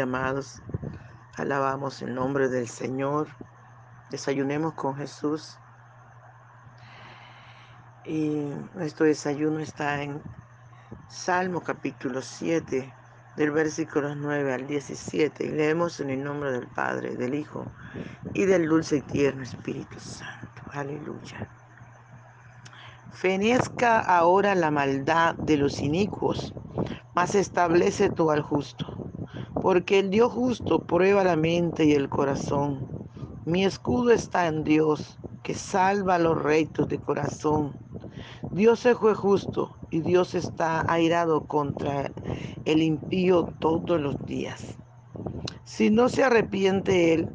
amados. Alabamos el nombre del Señor. Desayunemos con Jesús. Y nuestro desayuno está en Salmo capítulo 7, del versículo 9 al 17. Y leemos en el nombre del Padre, del Hijo y del dulce y tierno Espíritu Santo. Aleluya. Fenezca ahora la maldad de los inicuos, mas establece tú al justo porque el Dios justo prueba la mente y el corazón. Mi escudo está en Dios, que salva los rectos de corazón. Dios es juez justo y Dios está airado contra el impío todos los días. Si no se arrepiente él,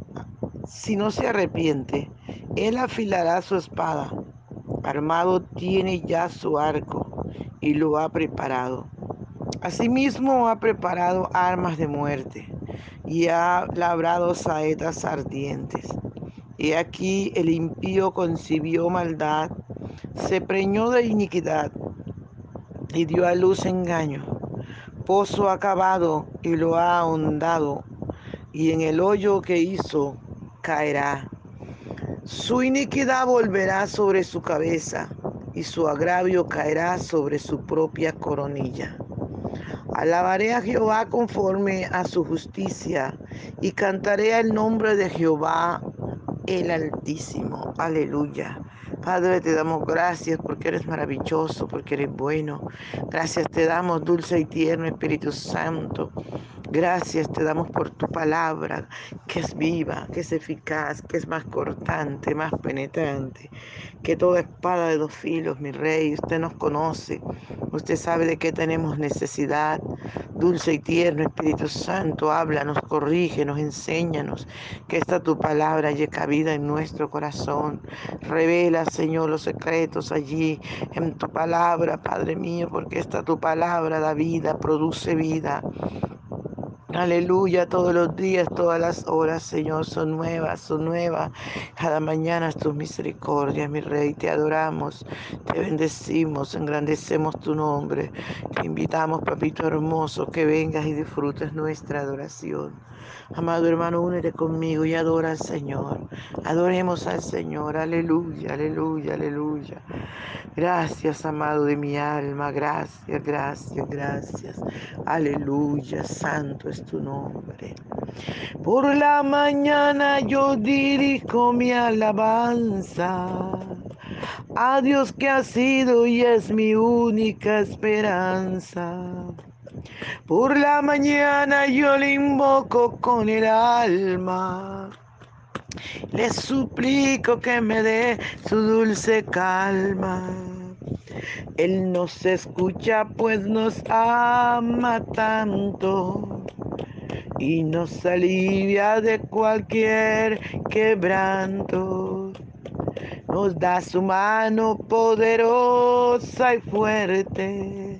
si no se arrepiente, él afilará su espada. Armado tiene ya su arco y lo ha preparado. Asimismo ha preparado armas de muerte y ha labrado saetas ardientes. Y aquí el impío concibió maldad, se preñó de iniquidad y dio a luz engaño. Pozo acabado y lo ha ahondado, y en el hoyo que hizo caerá. Su iniquidad volverá sobre su cabeza, y su agravio caerá sobre su propia coronilla. Alabaré a Jehová conforme a su justicia y cantaré el nombre de Jehová el Altísimo. Aleluya. Padre, te damos gracias porque eres maravilloso, porque eres bueno. Gracias te damos, dulce y tierno Espíritu Santo. Gracias te damos por tu palabra, que es viva, que es eficaz, que es más cortante, más penetrante, que toda espada de dos filos, mi rey. Usted nos conoce, usted sabe de qué tenemos necesidad. Dulce y tierno Espíritu Santo, háblanos, corrígenos, enséñanos, que esta tu palabra llegue cabida en nuestro corazón. Revela, Señor, los secretos allí en tu palabra, Padre mío, porque esta tu palabra da vida, produce vida. Aleluya, todos los días, todas las horas, Señor, son nuevas, son nuevas. Cada mañana tus misericordias, mi Rey, te adoramos, te bendecimos, engrandecemos tu nombre. Te invitamos, papito hermoso, que vengas y disfrutes nuestra adoración. Amado hermano, únete conmigo y adora al Señor. Adoremos al Señor. Aleluya, aleluya, aleluya. Gracias, amado de mi alma. Gracias, gracias, gracias. Aleluya, santo es tu nombre. Por la mañana yo dirijo mi alabanza a Dios que ha sido y es mi única esperanza. Por la mañana yo le invoco con el alma. Le suplico que me dé su dulce calma. Él nos escucha pues nos ama tanto y nos alivia de cualquier quebranto. Nos da su mano poderosa y fuerte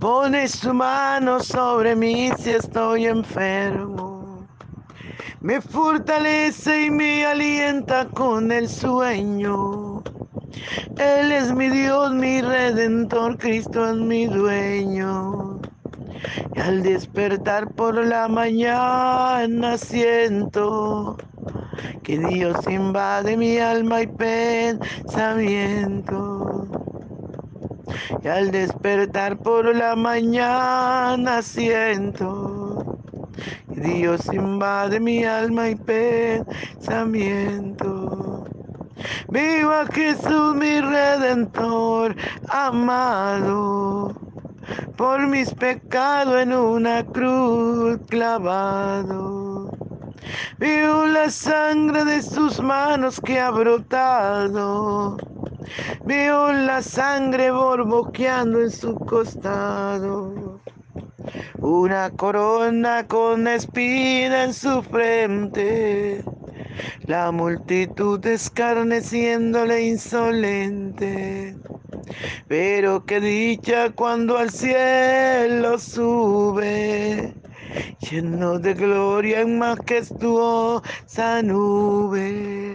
Pone su mano sobre mí si estoy enfermo. Me fortalece y me alienta con el sueño. Él es mi Dios, mi redentor, Cristo es mi dueño. Y al despertar por la mañana siento que Dios invade mi alma y pensamiento. Y al despertar por la mañana siento Dios invade mi alma y pensamiento. Viva Jesús mi redentor amado, por mis pecados en una cruz clavado. Vivo la sangre de sus manos que ha brotado. Veo la sangre borboqueando en su costado. Una corona con espina en su frente. La multitud escarneciéndole insolente. Pero qué dicha cuando al cielo sube, lleno de gloria en majestuosa nube.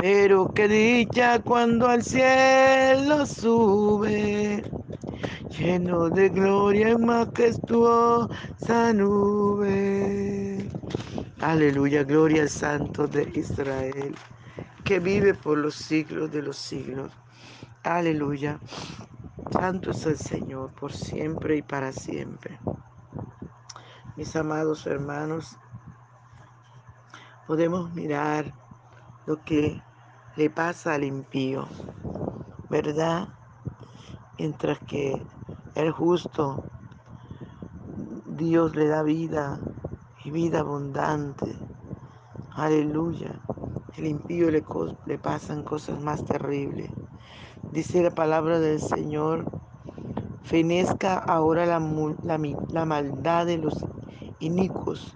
Pero qué dicha cuando al cielo sube, lleno de gloria en majestuosa nube. Aleluya, gloria al Santo de Israel, que vive por los siglos de los siglos. Aleluya. Santo es el Señor por siempre y para siempre. Mis amados hermanos, podemos mirar lo que le pasa al impío, ¿verdad? Mientras que el justo, Dios le da vida y vida abundante. Aleluya. El impío le, pasan cosas más terribles. Dice la palabra del Señor, fenezca ahora la, la, maldad de los inicuos,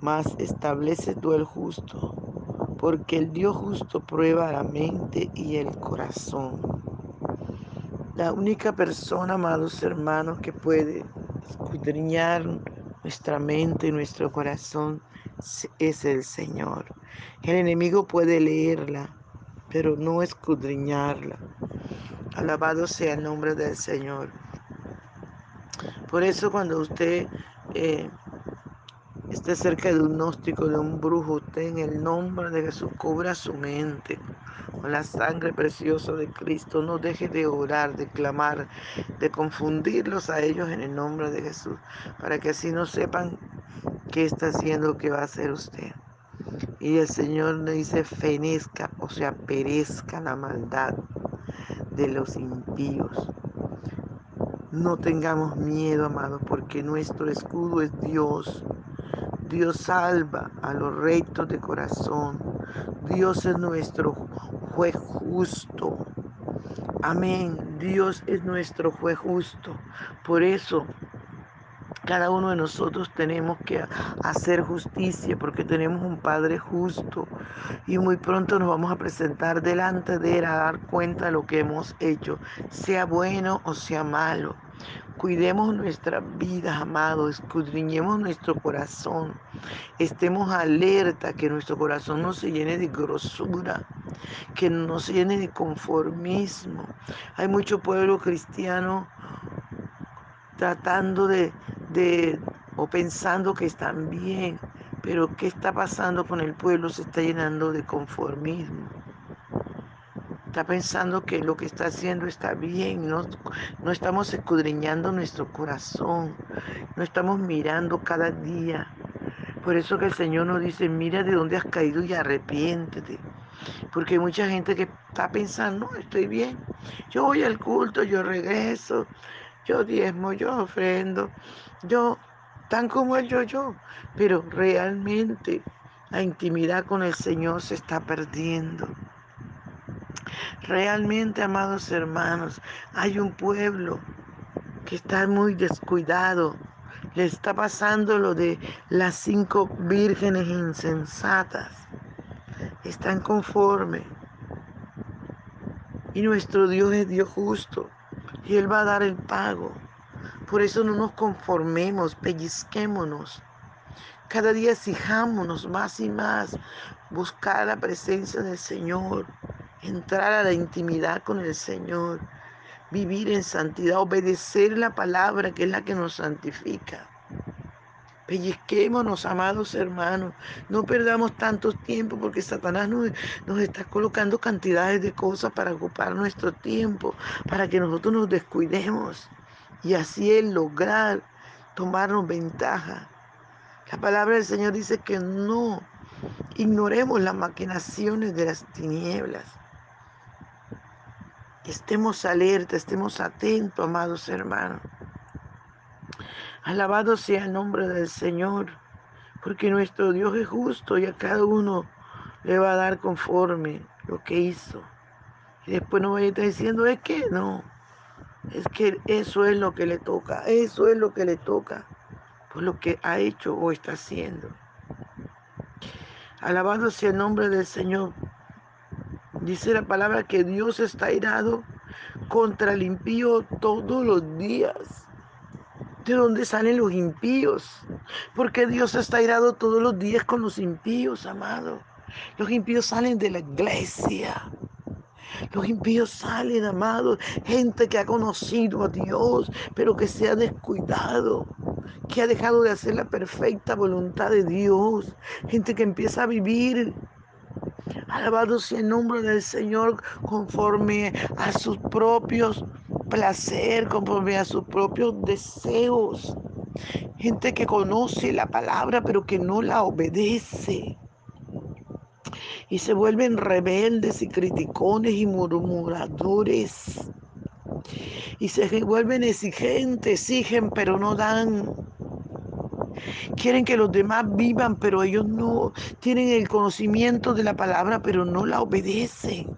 mas establece tú el justo, porque el Dios justo prueba la mente y el corazón. La única persona, amados hermanos, que puede escudriñar nuestra mente y nuestro corazón es el Señor. El enemigo puede leerla, pero no escudriñarla. Alabado sea el nombre del Señor. Por eso cuando usted eh, esté cerca de un gnóstico, de un brujo, usted en el nombre de Jesús cubra su mente con la sangre preciosa de Cristo. No deje de orar, de clamar, de confundirlos a ellos en el nombre de Jesús, para que así no sepan qué está haciendo, qué va a hacer usted. Y el Señor le dice, fenezca, o sea, perezca la maldad de los impíos. No tengamos miedo, amados, porque nuestro escudo es Dios. Dios salva a los rectos de corazón. Dios es nuestro juez justo. Amén. Dios es nuestro juez justo. Por eso cada uno de nosotros tenemos que hacer justicia porque tenemos un Padre justo y muy pronto nos vamos a presentar delante de Él a dar cuenta de lo que hemos hecho, sea bueno o sea malo. Cuidemos nuestras vidas, amados, escudriñemos nuestro corazón, estemos alerta que nuestro corazón no se llene de grosura, que no se llene de conformismo. Hay mucho pueblo cristiano tratando de, de, o pensando que están bien, pero ¿qué está pasando con el pueblo? Se está llenando de conformismo. Está pensando que lo que está haciendo está bien, no, no estamos escudriñando nuestro corazón, no estamos mirando cada día. Por eso que el Señor nos dice, mira de dónde has caído y arrepiéntete. Porque hay mucha gente que está pensando, no, estoy bien, yo voy al culto, yo regreso, yo diezmo, yo ofrendo, yo, tan como el yo, yo, pero realmente la intimidad con el Señor se está perdiendo. Realmente, amados hermanos, hay un pueblo que está muy descuidado. Le está pasando lo de las cinco vírgenes insensatas. Están conformes. Y nuestro Dios es Dios justo. Y Él va a dar el pago. Por eso no nos conformemos, pellizquémonos. Cada día exijámonos más y más buscar la presencia del Señor, entrar a la intimidad con el Señor, vivir en santidad, obedecer la palabra que es la que nos santifica. Pellizquémonos, amados hermanos. No perdamos tanto tiempo porque Satanás nos, nos, está colocando cantidades de cosas para ocupar nuestro tiempo, para que nosotros nos descuidemos y así Él lograr tomarnos ventaja. La palabra del Señor dice que no ignoremos las maquinaciones de las tinieblas. Estemos alerta, estemos atentos, amados hermanos. Alabado sea el nombre del Señor, porque nuestro Dios es justo y a cada uno le va a dar conforme lo que hizo. Y después no vaya a estar diciendo, es que no, es que eso es lo que le toca, eso es lo que le toca, por lo que ha hecho o está haciendo. Alabado sea el nombre del Señor. Dice la palabra que Dios está irado contra el impío todos los días. ¿De dónde salen los impíos? Porque Dios está irado todos los días con los impíos, amado. Los impíos salen de la iglesia. Los impíos salen, amados. Gente que ha conocido a Dios, pero que se ha descuidado que ha dejado de hacer la perfecta voluntad de Dios, gente que empieza a vivir Alabado sea el nombre del Señor conforme a sus propios placer, conforme a sus propios deseos. Gente que conoce la palabra pero que no la obedece. Y se vuelven rebeldes y criticones y murmuradores. Y se vuelven exigentes, exigen pero no dan. Quieren que los demás vivan, pero ellos no tienen el conocimiento de la palabra, pero no la obedecen.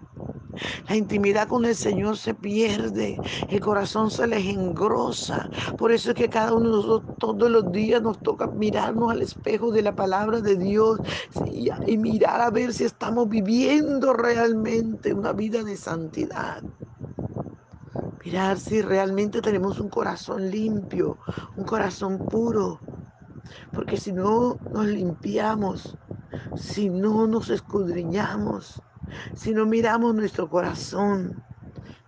La intimidad con el Señor se pierde, el corazón se les engrosa. Por eso es que cada uno de nosotros todos los días nos toca mirarnos al espejo de la palabra de Dios y, y mirar a ver si estamos viviendo realmente una vida de santidad. Mirar si realmente tenemos un corazón limpio, un corazón puro, porque si no nos limpiamos, si no nos escudriñamos, si no miramos nuestro corazón,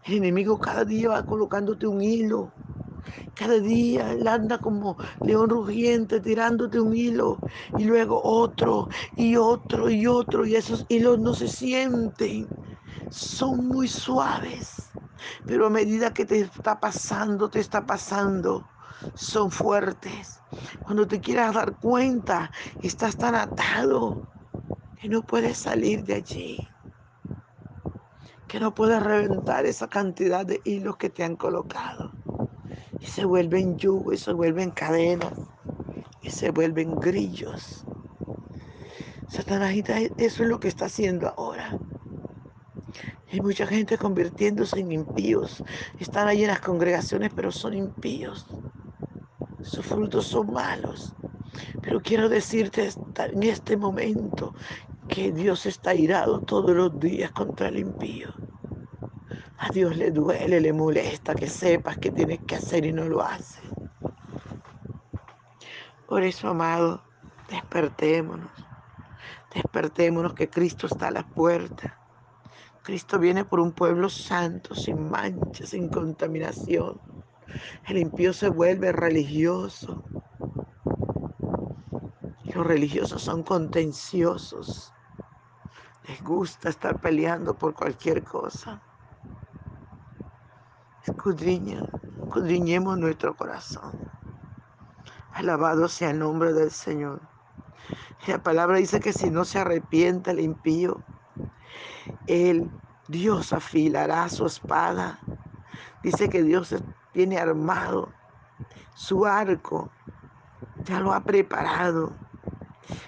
el enemigo cada día va colocándote un hilo. Cada día él anda como león rugiente tirándote un hilo y luego otro y otro y otro y esos hilos no se sienten. Son muy suaves, pero a medida que te está pasando, te está pasando, son fuertes. Cuando te quieras dar cuenta, estás tan atado que no puedes salir de allí. Que no puedes reventar esa cantidad de hilos que te han colocado. Y se vuelven yugo, y se vuelven cadenas, y se vuelven grillos. Satanás, eso es lo que está haciendo ahora. Hay mucha gente convirtiéndose en impíos. Están ahí en las congregaciones, pero son impíos sus frutos son malos. Pero quiero decirte en este momento que Dios está irado todos los días contra el impío. A Dios le duele, le molesta que sepas que tienes que hacer y no lo haces. Por eso, amado, despertémonos. Despertémonos que Cristo está a la puerta. Cristo viene por un pueblo santo, sin mancha, sin contaminación. El impío se vuelve religioso. Los religiosos son contenciosos. Les gusta estar peleando por cualquier cosa. Escudriña, escudriñemos nuestro corazón. Alabado sea el nombre del Señor. La palabra dice que si no se arrepienta el impío, el Dios afilará su espada. Dice que Dios tiene armado su arco, ya lo ha preparado.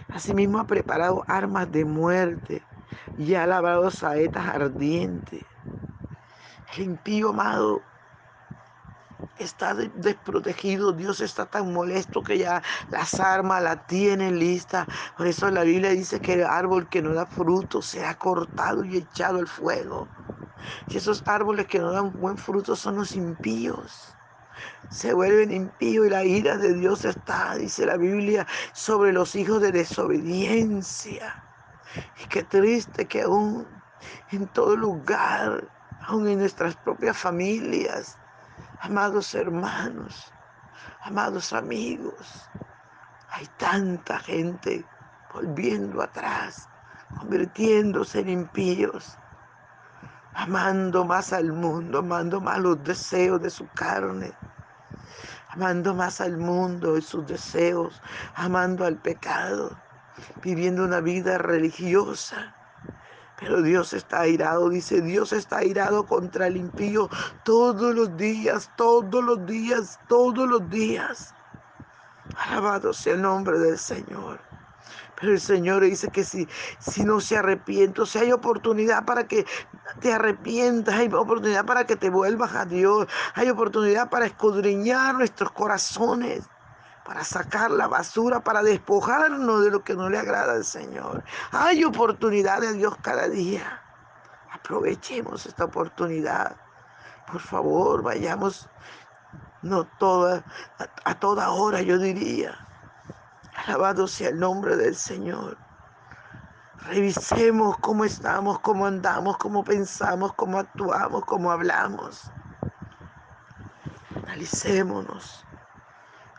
Asimismo ha preparado armas de muerte y ha lavado saetas ardientes. El impío amado está desprotegido, Dios está tan molesto que ya las armas la tienen lista. Por eso la Biblia dice que el árbol que no da fruto será cortado y echado al fuego. Y esos árboles que no dan buen fruto son los impíos. Se vuelven impíos y la ira de Dios está, dice la Biblia, sobre los hijos de desobediencia. Y qué triste que aún en todo lugar, aún en nuestras propias familias, amados hermanos, amados amigos, hay tanta gente volviendo atrás, convirtiéndose en impíos amando más al mundo, amando más los deseos de su carne, amando más al mundo y sus deseos, amando al pecado, viviendo una vida religiosa. Pero Dios está airado, dice Dios está airado contra el impío todos los días, todos los días, todos los días. Alabado sea el nombre del Señor. Pero el Señor dice que si, si no se arrepiento, si hay oportunidad para que te arrepientas, hay oportunidad para que te vuelvas a Dios, hay oportunidad para escudriñar nuestros corazones, para sacar la basura, para despojarnos de lo que no le agrada al Señor. Hay oportunidad de Dios cada día. Aprovechemos esta oportunidad. Por favor, vayamos, no toda, a toda hora, yo diría Alabado sea el nombre del Señor. Revisemos cómo estamos, cómo andamos, cómo pensamos, cómo actuamos, cómo hablamos. Analicémonos.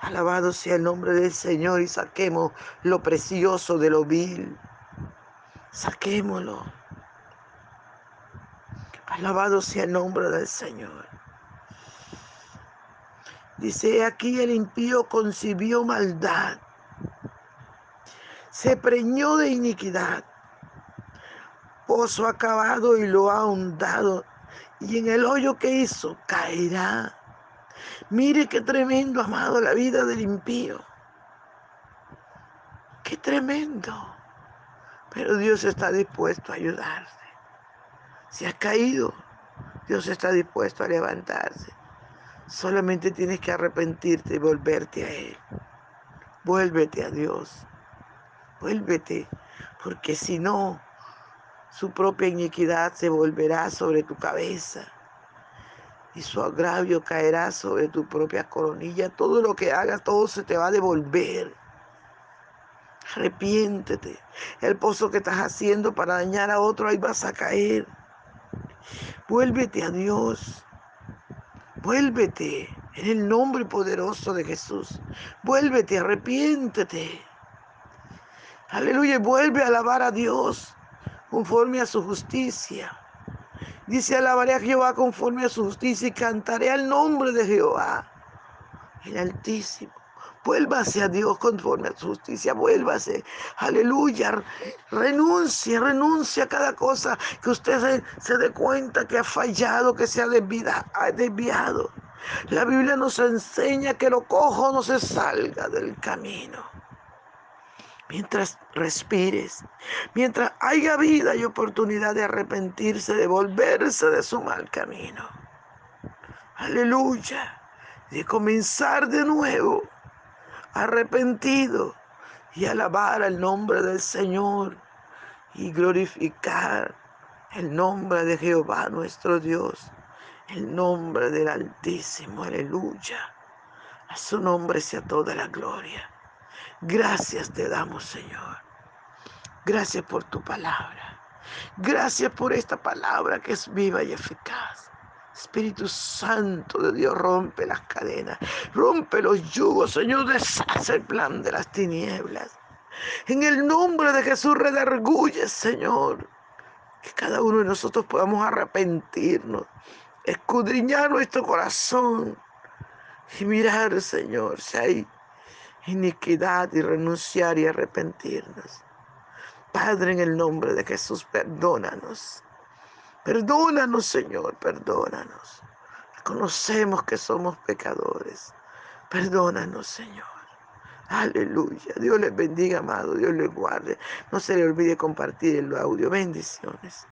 Alabado sea el nombre del Señor y saquemos lo precioso de lo vil. Saquémoslo. Alabado sea el nombre del Señor. Dice aquí el impío concibió maldad se preñó de iniquidad, pozo acabado y lo ha ahondado, y en el hoyo que hizo caerá. Mire qué tremendo, amado, la vida del impío. Qué tremendo. Pero Dios está dispuesto a ayudarte. Si has caído, Dios está dispuesto a levantarse. Solamente tienes que arrepentirte y volverte a Él. Vuélvete a Dios vuélvete, porque si no, su propia iniquidad se volverá sobre tu cabeza y su agravio caerá sobre tu propia coronilla. Todo lo que hagas, todo se te va a devolver. Arrepiéntete. El pozo que estás haciendo para dañar a otro, ahí vas a caer. Vuélvete a Dios. Vuélvete en el nombre poderoso de Jesús. Vuélvete, arrepiéntete. Aleluya, vuelve a alabar a Dios conforme a su justicia. Dice, alabaré a Jehová conforme a su justicia y cantaré al nombre de Jehová, el Altísimo. Vuélvase a Dios conforme a su justicia, vuélvase. Aleluya. Renuncia, renuncia a cada cosa que usted se, dé cuenta que ha fallado, que se ha desviado. La Biblia nos enseña que lo cojo no se salga del camino mientras respires, mientras haya vida y oportunidad de arrepentirse, de volverse de su mal camino. Aleluya. De comenzar de nuevo, arrepentido y alabar el nombre del Señor y glorificar el nombre de Jehová nuestro Dios, el nombre del Altísimo. Aleluya. A su nombre sea toda la gloria. Gracias te damos, Señor. Gracias por tu palabra. Gracias por esta palabra que es viva y eficaz. Espíritu Santo de Dios, rompe las cadenas, rompe los yugos, Señor, deshace el plan de las tinieblas. En el nombre de Jesús, redarguye, Señor, que cada uno de nosotros podamos arrepentirnos, escudriñar nuestro corazón y mirar, Señor, si hay iniquidad y renunciar y arrepentirnos. Padre, en el nombre de Jesús, perdónanos. Perdónanos, Señor, perdónanos. Conocemos que somos pecadores. Perdónanos, Señor. Aleluya. Dios les bendiga, amado. Dios les guarde. No se le olvide compartir el audio. Bendiciones.